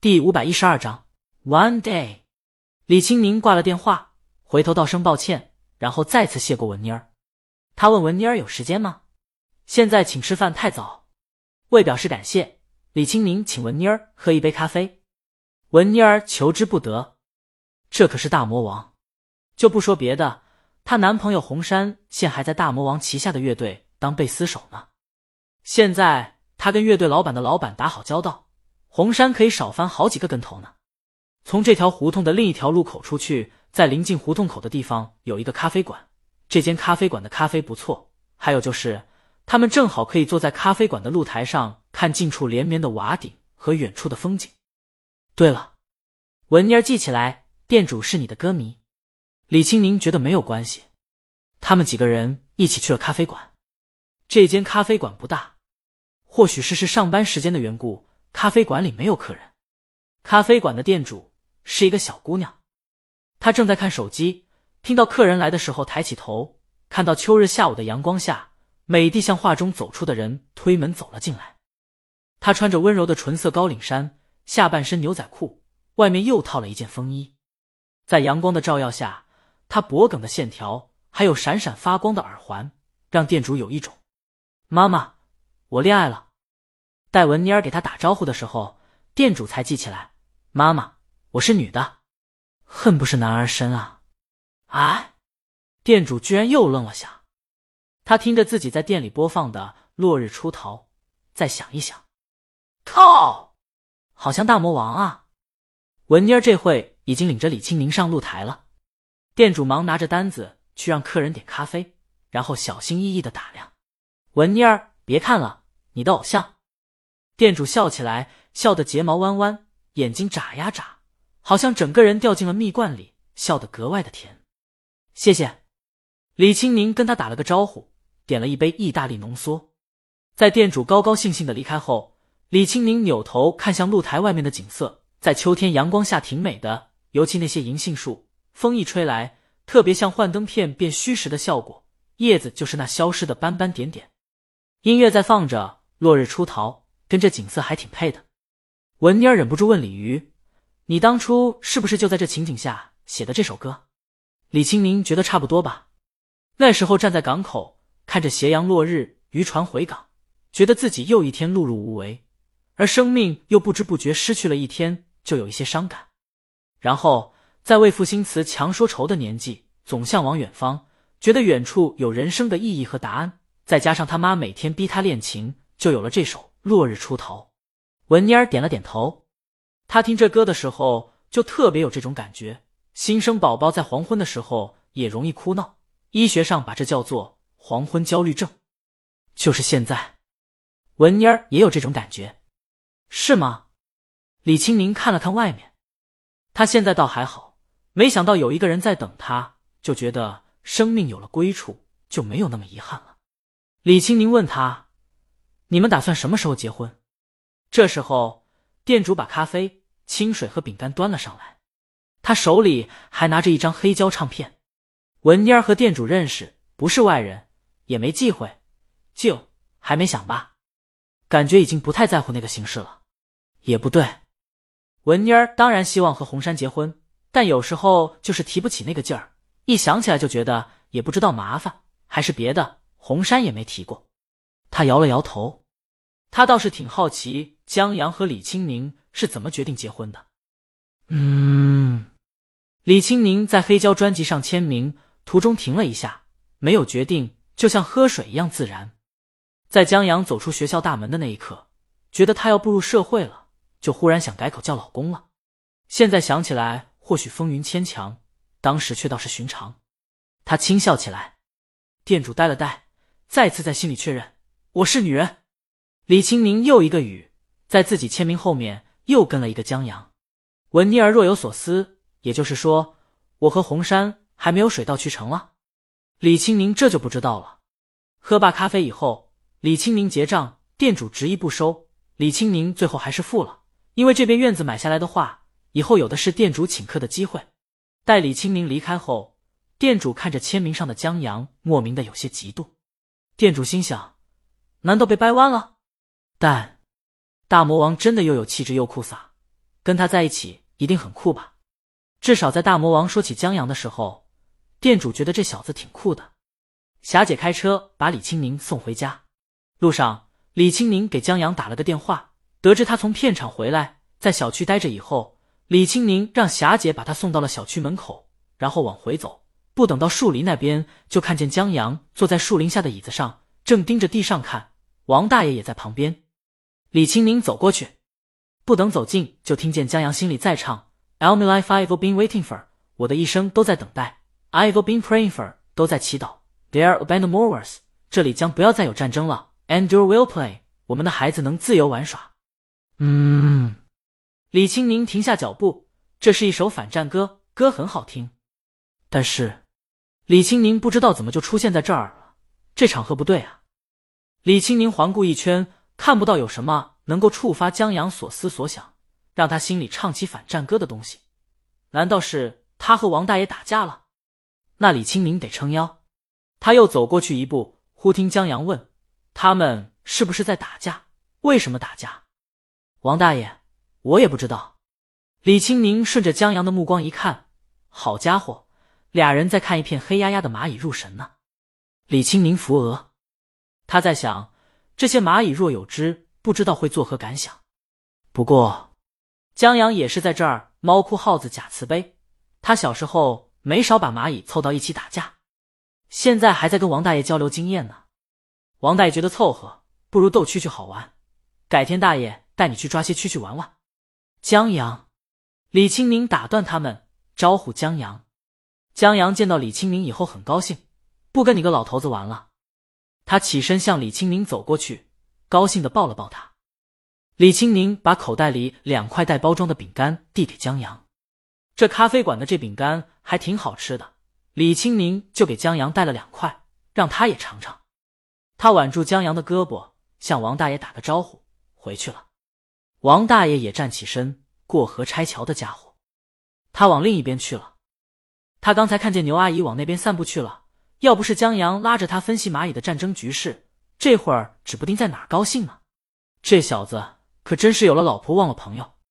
第五百一十二章，One day，李青宁挂了电话，回头道声抱歉，然后再次谢过文妮儿。他问文妮儿有时间吗？现在请吃饭太早。为表示感谢，李青宁请文妮儿喝一杯咖啡。文妮儿求之不得。这可是大魔王，就不说别的，她男朋友红山现还在大魔王旗下的乐队当贝斯手呢。现在他跟乐队老板的老板打好交道。红山可以少翻好几个跟头呢。从这条胡同的另一条路口出去，在临近胡同口的地方有一个咖啡馆。这间咖啡馆的咖啡不错，还有就是他们正好可以坐在咖啡馆的露台上，看近处连绵的瓦顶和远处的风景。对了，文妮儿记起来，店主是你的歌迷。李青宁觉得没有关系。他们几个人一起去了咖啡馆。这间咖啡馆不大，或许是是上班时间的缘故。咖啡馆里没有客人，咖啡馆的店主是一个小姑娘，她正在看手机。听到客人来的时候，抬起头，看到秋日下午的阳光下，美的像画中走出的人推门走了进来。她穿着温柔的纯色高领衫，下半身牛仔裤，外面又套了一件风衣。在阳光的照耀下，她脖梗的线条还有闪闪发光的耳环，让店主有一种妈妈，我恋爱了。待文妮儿给他打招呼的时候，店主才记起来：“妈妈，我是女的，恨不是男儿身啊！”啊！店主居然又愣了下。他听着自己在店里播放的《落日出逃》，再想一想，靠，好像大魔王啊！文妮儿这会已经领着李青宁上露台了。店主忙拿着单子去让客人点咖啡，然后小心翼翼的打量文妮儿：“别看了，你的偶像。”店主笑起来，笑得睫毛弯弯，眼睛眨呀眨，好像整个人掉进了蜜罐里，笑得格外的甜。谢谢，李青宁跟他打了个招呼，点了一杯意大利浓缩。在店主高高兴兴的离开后，李青宁扭头看向露台外面的景色，在秋天阳光下挺美的，尤其那些银杏树，风一吹来，特别像幻灯片变虚实的效果，叶子就是那消失的斑斑点点。音乐在放着，落日出逃。跟这景色还挺配的，文妮儿忍不住问李鱼：“你当初是不是就在这情景下写的这首歌？”李青宁觉得差不多吧。那时候站在港口，看着斜阳落日，渔船回港，觉得自己又一天碌碌无为，而生命又不知不觉失去了一天，就有一些伤感。然后在为赋新词强说愁的年纪，总向往远方，觉得远处有人生的意义和答案。再加上他妈每天逼他练琴，就有了这首。落日出头，文妮儿点了点头。她听这歌的时候，就特别有这种感觉。新生宝宝在黄昏的时候也容易哭闹，医学上把这叫做黄昏焦虑症。就是现在，文妮儿也有这种感觉，是吗？李青宁看了看外面，他现在倒还好，没想到有一个人在等他，就觉得生命有了归处，就没有那么遗憾了。李青宁问他。你们打算什么时候结婚？这时候，店主把咖啡、清水和饼干端了上来，他手里还拿着一张黑胶唱片。文妮儿和店主认识，不是外人，也没忌讳，就还没想吧？感觉已经不太在乎那个形式了。也不对，文妮儿当然希望和红山结婚，但有时候就是提不起那个劲儿，一想起来就觉得也不知道麻烦还是别的。红山也没提过。他摇了摇头，他倒是挺好奇江阳和李青宁是怎么决定结婚的。嗯，李青宁在黑胶专辑上签名，途中停了一下，没有决定，就像喝水一样自然。在江阳走出学校大门的那一刻，觉得他要步入社会了，就忽然想改口叫老公了。现在想起来，或许风云牵强，当时却倒是寻常。他轻笑起来。店主呆了呆，再次在心里确认。我是女人，李青宁又一个雨，在自己签名后面又跟了一个江阳。文妮儿若有所思，也就是说，我和红山还没有水到渠成了。李青宁这就不知道了。喝罢咖啡以后，李青宁结账，店主执意不收，李青宁最后还是付了，因为这边院子买下来的话，以后有的是店主请客的机会。待李青宁离开后，店主看着签名上的江阳，莫名的有些嫉妒。店主心想。难道被掰弯了？但大魔王真的又有气质又酷飒，跟他在一起一定很酷吧？至少在大魔王说起江阳的时候，店主觉得这小子挺酷的。霞姐开车把李青宁送回家，路上李青宁给江阳打了个电话，得知他从片场回来，在小区待着以后，李青宁让霞姐把他送到了小区门口，然后往回走，不等到树林那边，就看见江阳坐在树林下的椅子上，正盯着地上看。王大爷也在旁边。李青宁走过去，不等走近，就听见江阳心里在唱：“All my life I've been waiting for，我的一生都在等待；I've been praying for，都在祈祷。” There a band more wars，这里将不要再有战争了。And you will play，我们的孩子能自由玩耍。嗯，李青宁停下脚步，这是一首反战歌，歌很好听。但是李青宁不知道怎么就出现在这儿了，这场合不对啊。李青宁环顾一圈，看不到有什么能够触发江阳所思所想，让他心里唱起反战歌的东西。难道是他和王大爷打架了？那李青宁得撑腰。他又走过去一步，忽听江阳问：“他们是不是在打架？为什么打架？”王大爷，我也不知道。李青宁顺着江阳的目光一看，好家伙，俩人在看一片黑压压的蚂蚁入神呢。李青宁扶额，他在想：这些蚂蚁若有知，不知道会作何感想。不过，江阳也是在这儿猫哭耗子假慈悲，他小时候没少把蚂蚁凑到一起打架。现在还在跟王大爷交流经验呢。王大爷觉得凑合，不如逗蛐蛐好玩。改天大爷带你去抓些蛐蛐玩玩。江阳、李青宁打断他们，招呼江阳。江阳见到李青宁以后很高兴，不跟你个老头子玩了。他起身向李青宁走过去，高兴的抱了抱他。李青宁把口袋里两块带包装的饼干递给江阳。这咖啡馆的这饼干还挺好吃的。李青宁就给江阳带了两块，让他也尝尝。他挽住江阳的胳膊，向王大爷打个招呼，回去了。王大爷也站起身，过河拆桥的家伙，他往另一边去了。他刚才看见牛阿姨往那边散步去了，要不是江阳拉着他分析蚂蚁的战争局势，这会儿指不定在哪儿高兴呢。这小子可真是有了老婆忘了朋友。